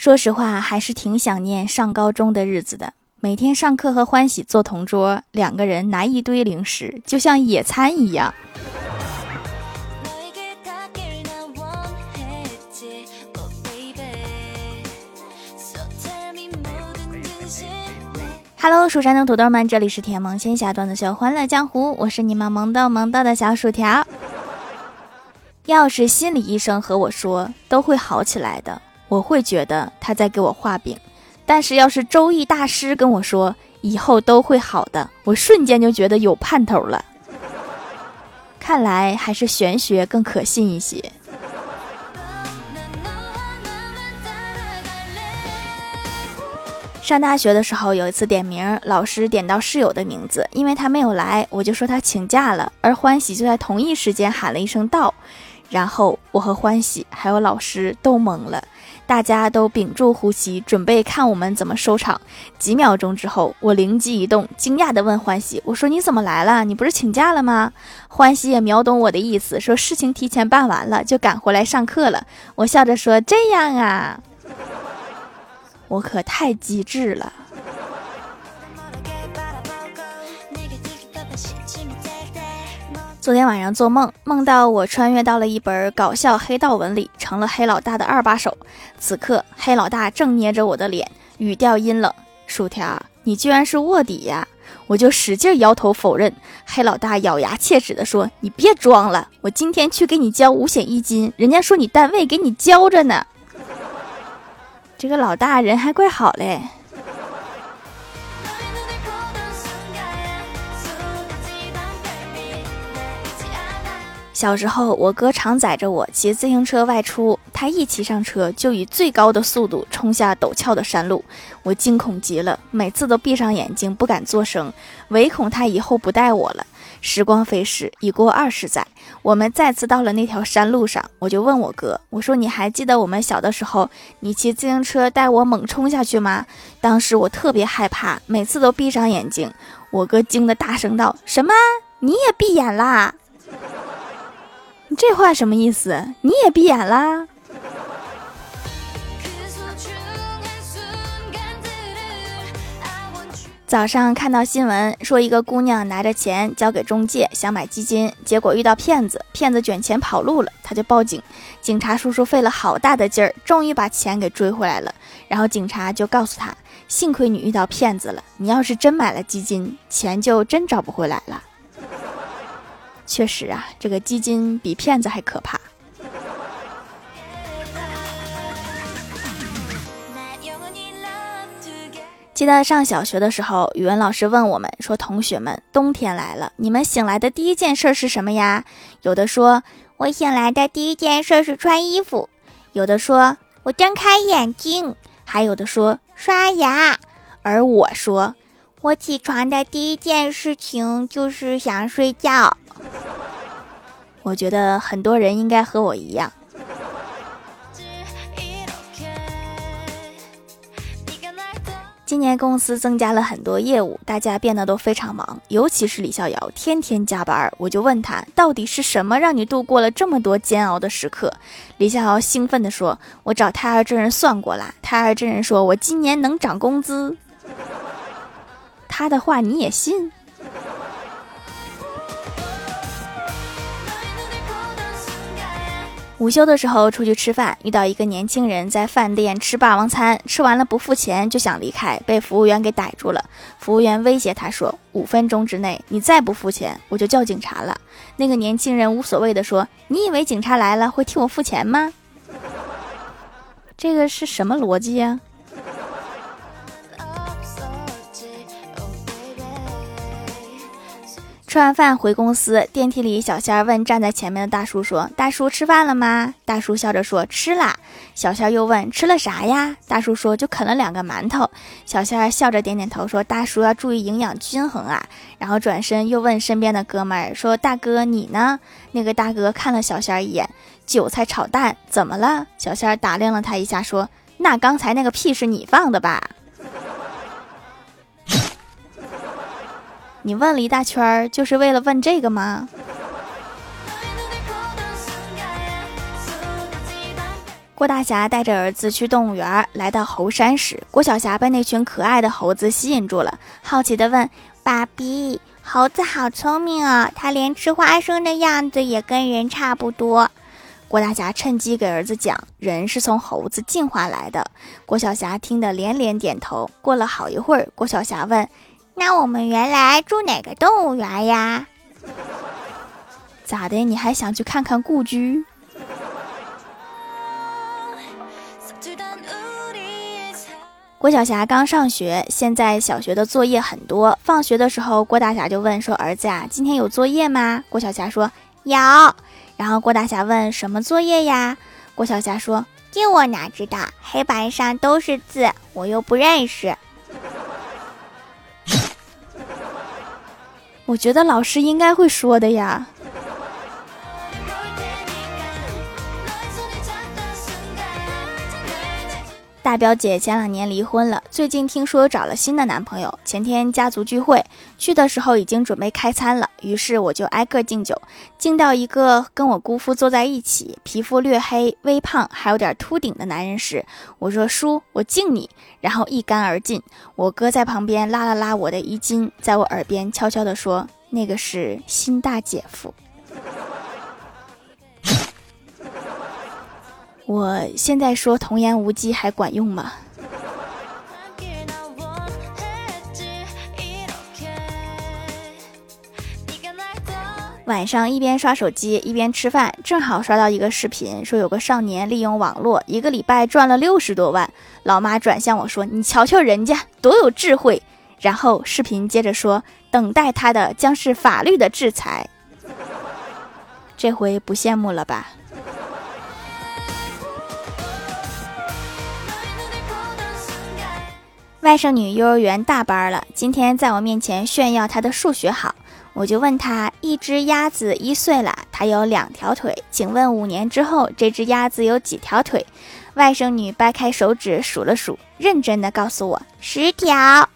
说实话，还是挺想念上高中的日子的。每天上课和欢喜坐同桌，两个人拿一堆零食，就像野餐一样。Hello，蜀山的土豆们，这里是甜萌仙侠段子秀欢乐江湖，我是你们萌豆萌豆的小薯条。要是心理医生和我说都会好起来的，我会觉得他在给我画饼；但是要是周易大师跟我说以后都会好的，我瞬间就觉得有盼头了。看来还是玄学更可信一些。上大学的时候，有一次点名，老师点到室友的名字，因为他没有来，我就说他请假了。而欢喜就在同一时间喊了一声“到”，然后我和欢喜还有老师都懵了，大家都屏住呼吸，准备看我们怎么收场。几秒钟之后，我灵机一动，惊讶地问欢喜：“我说你怎么来了？你不是请假了吗？”欢喜也秒懂我的意思，说事情提前办完了，就赶回来上课了。我笑着说：“这样啊。”我可太机智了！昨天晚上做梦，梦到我穿越到了一本搞笑黑道文里，成了黑老大的二把手。此刻，黑老大正捏着我的脸，语调阴冷：“薯条，你居然是卧底呀！”我就使劲摇头否认。黑老大咬牙切齿地说：“你别装了，我今天去给你交五险一金，人家说你单位给你交着呢。”这个老大人还怪好嘞。小时候，我哥常载着我骑自行车外出，他一骑上车就以最高的速度冲下陡峭的山路，我惊恐极了，每次都闭上眼睛不敢作声，唯恐他以后不带我了。时光飞逝，已过二十载，我们再次到了那条山路上。我就问我哥：“我说你还记得我们小的时候，你骑自行车带我猛冲下去吗？当时我特别害怕，每次都闭上眼睛。”我哥惊得大声道：“什么？你也闭眼啦？这话什么意思？你也闭眼啦？”早上看到新闻说，一个姑娘拿着钱交给中介想买基金，结果遇到骗子，骗子卷钱跑路了，她就报警。警察叔叔费了好大的劲儿，终于把钱给追回来了。然后警察就告诉她，幸亏你遇到骗子了，你要是真买了基金，钱就真找不回来了。确实啊，这个基金比骗子还可怕。记得上小学的时候，语文老师问我们说：“同学们，冬天来了，你们醒来的第一件事是什么呀？”有的说：“我醒来的第一件事是穿衣服。”有的说：“我睁开眼睛。”还有的说：“刷牙。”而我说：“我起床的第一件事情就是想睡觉。” 我觉得很多人应该和我一样。今年公司增加了很多业务，大家变得都非常忙，尤其是李逍遥，天天加班。我就问他，到底是什么让你度过了这么多煎熬的时刻？李逍遥兴奋地说：“我找太二真人算过了，太二真人说我今年能涨工资。”他的话你也信？午休的时候出去吃饭，遇到一个年轻人在饭店吃霸王餐，吃完了不付钱就想离开，被服务员给逮住了。服务员威胁他说：“五分钟之内你再不付钱，我就叫警察了。”那个年轻人无所谓的说：“你以为警察来了会替我付钱吗？这个是什么逻辑呀？”吃完饭回公司，电梯里小仙儿问站在前面的大叔说：“大叔吃饭了吗？”大叔笑着说：“吃啦。”小仙儿又问：“吃了啥呀？”大叔说：“就啃了两个馒头。”小仙儿笑着点点头说：“大叔要注意营养均衡啊。”然后转身又问身边的哥们儿说：“大哥你呢？”那个大哥看了小仙儿一眼：“韭菜炒蛋，怎么了？”小仙儿打量了他一下说：“那刚才那个屁是你放的吧？”你问了一大圈儿，就是为了问这个吗？郭大侠带着儿子去动物园，来到猴山时，郭晓霞被那群可爱的猴子吸引住了，好奇地问：“爸比，猴子好聪明啊，它连吃花生的样子也跟人差不多。”郭大侠趁机给儿子讲：“人是从猴子进化来的。”郭晓霞听得连连点头。过了好一会儿，郭晓霞问：“那我们原来住哪个动物园呀？”咋的？你还想去看看故居？郭晓霞刚上学，现在小学的作业很多。放学的时候，郭大侠就问说：“儿子啊，今天有作业吗？”郭晓霞说：“有。”然后郭大侠问：“什么作业呀？”郭晓霞说：“这我哪知道？黑板上都是字，我又不认识。”我觉得老师应该会说的呀。大表姐前两年离婚了，最近听说找了新的男朋友。前天家族聚会去的时候已经准备开餐了，于是我就挨个敬酒，敬到一个跟我姑父坐在一起，皮肤略黑、微胖，还有点秃顶的男人时，我说：“叔，我敬你。”然后一干而尽。我哥在旁边拉了拉我的衣襟，在我耳边悄悄地说：“那个是新大姐夫。”我现在说童言无忌还管用吗？晚上一边刷手机一边吃饭，正好刷到一个视频，说有个少年利用网络一个礼拜赚了六十多万。老妈转向我说：“你瞧瞧人家多有智慧。”然后视频接着说：“等待他的将是法律的制裁。”这回不羡慕了吧？外甥女幼儿园大班了，今天在我面前炫耀她的数学好，我就问她：一只鸭子一岁了，它有两条腿，请问五年之后这只鸭子有几条腿？外甥女掰开手指数了数，认真的告诉我十条。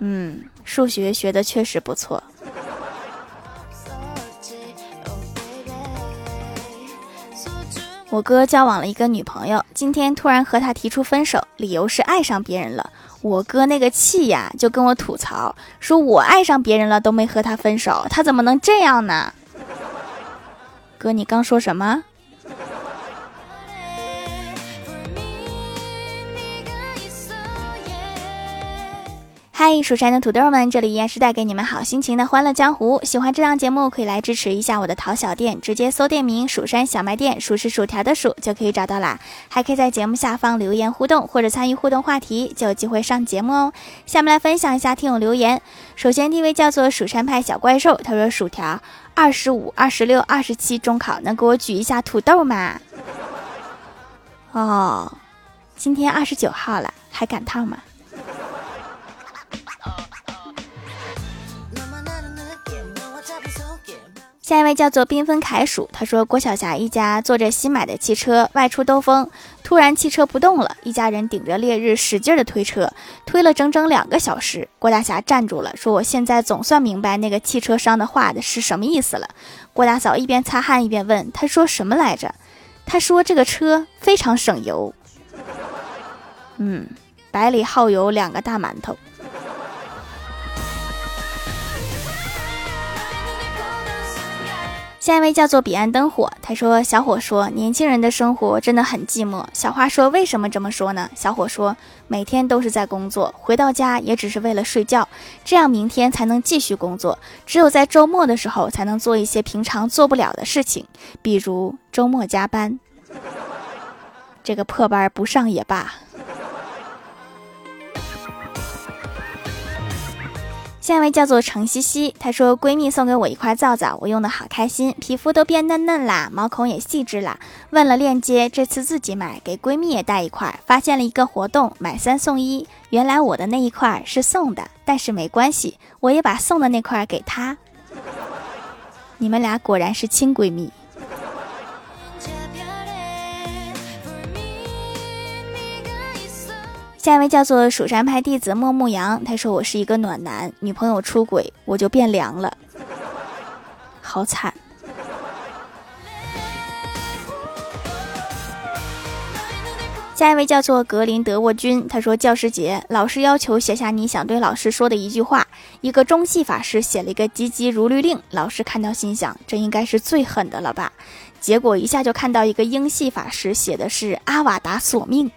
嗯，数学学的确实不错。我哥交往了一个女朋友，今天突然和她提出分手，理由是爱上别人了。我哥那个气呀，就跟我吐槽说：“我爱上别人了都没和他分手，他怎么能这样呢？”哥，你刚说什么？嗨，蜀山的土豆们，这里依然是带给你们好心情的欢乐江湖。喜欢这档节目，可以来支持一下我的淘小店，直接搜店名“蜀山小卖店”，数是薯条的数就可以找到啦。还可以在节目下方留言互动，或者参与互动话题，就有机会上节目哦。下面来分享一下听友留言。首先第一位叫做蜀山派小怪兽，他说：“薯条二十五、二十六、二十七中考，能给我举一下土豆吗？”哦，今天二十九号了，还赶趟吗？下一位叫做缤纷凯鼠，他说郭晓霞一家坐着新买的汽车外出兜风，突然汽车不动了，一家人顶着烈日使劲的推车，推了整整两个小时。郭大侠站住了，说：“我现在总算明白那个汽车商的话的是什么意思了。”郭大嫂一边擦汗一边问：“他说什么来着？”他说：“这个车非常省油。”嗯，百里耗油两个大馒头。下一位叫做彼岸灯火，他说：“小伙说，年轻人的生活真的很寂寞。”小花说：“为什么这么说呢？”小伙说：“每天都是在工作，回到家也只是为了睡觉，这样明天才能继续工作。只有在周末的时候，才能做一些平常做不了的事情，比如周末加班。这个破班不上也罢。”下一位叫做程西西，她说闺蜜送给我一块皂皂，我用的好开心，皮肤都变嫩嫩啦，毛孔也细致啦。问了链接，这次自己买，给闺蜜也带一块。发现了一个活动，买三送一，原来我的那一块是送的，但是没关系，我也把送的那块给她。你们俩果然是亲闺蜜。下一位叫做蜀山派弟子莫牧阳，他说：“我是一个暖男，女朋友出轨，我就变凉了，好惨。”下一位叫做格林德沃君，他说教师节，老师要求写下你想对老师说的一句话。一个中戏法师写了一个“急急如律令”，老师看到心想，这应该是最狠的了吧？结果一下就看到一个英系法师写的是“阿瓦达索命”。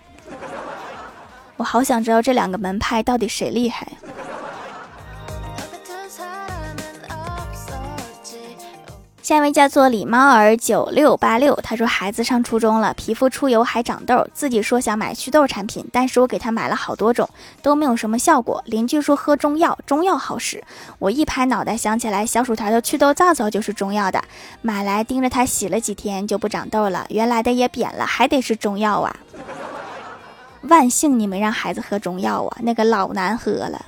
我好想知道这两个门派到底谁厉害。下一位叫做李猫儿九六八六，他说孩子上初中了，皮肤出油还长痘，自己说想买祛痘产品，但是我给他买了好多种，都没有什么效果。邻居说喝中药，中药好使。我一拍脑袋想起来，小薯条的祛痘皂皂就是中药的，买来盯着它洗了几天就不长痘了，原来的也扁了，还得是中药啊！万幸你没让孩子喝中药啊，那个老难喝了。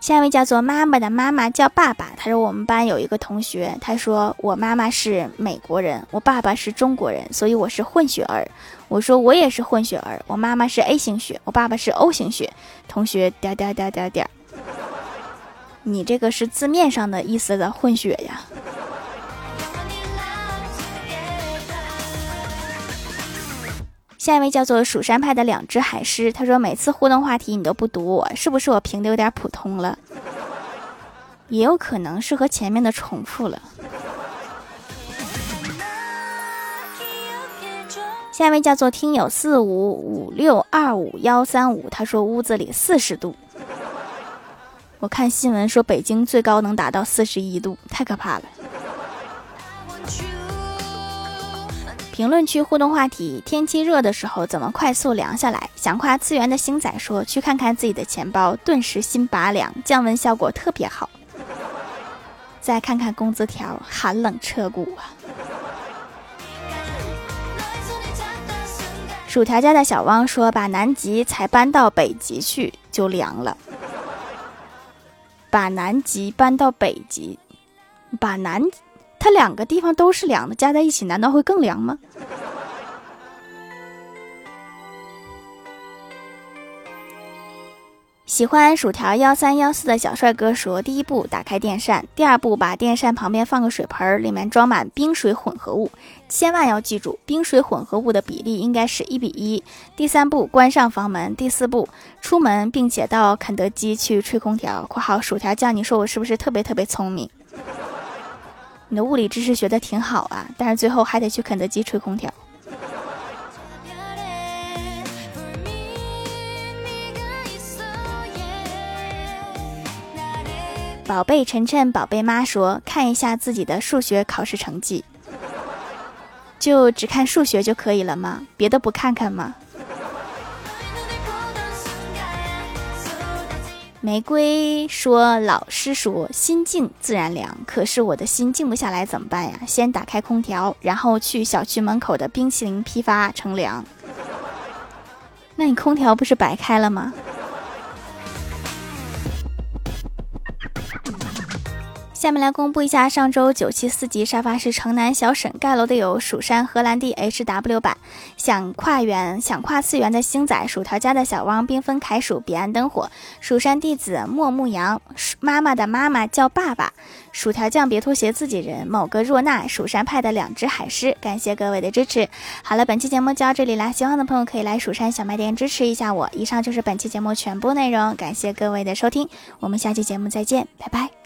下一位叫做妈妈的妈妈叫爸爸，他说我们班有一个同学，他说我妈妈是美国人，我爸爸是中国人，所以我是混血儿。我说我也是混血儿，我妈妈是 A 型血，我爸爸是 O 型血。同学点点点点点，你这个是字面上的意思的混血呀。下一位叫做蜀山派的两只海狮，他说每次互动话题你都不读我，是不是我评的有点普通了？也有可能是和前面的重复了。下一位叫做听友四五五六二五幺三五，他说屋子里四十度，我看新闻说北京最高能达到四十一度，太可怕了。评论区互动话题：天气热的时候怎么快速凉下来？想跨次元的星仔说：去看看自己的钱包，顿时心拔凉，降温效果特别好。再看看工资条，寒冷彻骨啊！薯条家的小汪说：把南极才搬到北极去就凉了。把南极搬到北极，把南。它两个地方都是凉的，加在一起难道会更凉吗？喜欢薯条幺三幺四的小帅哥说：第一步打开电扇，第二步把电扇旁边放个水盆，里面装满冰水混合物，千万要记住冰水混合物的比例应该是一比一。第三步关上房门，第四步出门，并且到肯德基去吹空调。（括号薯条酱，你说我是不是特别特别聪明？）你的物理知识学的挺好啊，但是最后还得去肯德基吹空调。宝贝晨晨，宝贝妈说，看一下自己的数学考试成绩，就只看数学就可以了吗？别的不看看吗？玫瑰说：“老师说心静自然凉，可是我的心静不下来，怎么办呀？先打开空调，然后去小区门口的冰淇淋批发乘凉。那你空调不是白开了吗？”下面来公布一下上周九七四级沙发是城南小沈盖楼的有蜀山荷兰弟 H W 版，想跨元想跨次元的星仔，薯条家的小汪，缤纷凯薯，彼岸灯火，蜀山弟子莫牧羊，妈妈的妈妈叫爸爸，薯条酱别拖鞋自己人，某个若娜，蜀山派的两只海狮，感谢各位的支持。好了，本期节目就到这里啦，喜欢的朋友可以来蜀山小卖店支持一下我。以上就是本期节目全部内容，感谢各位的收听，我们下期节目再见，拜拜。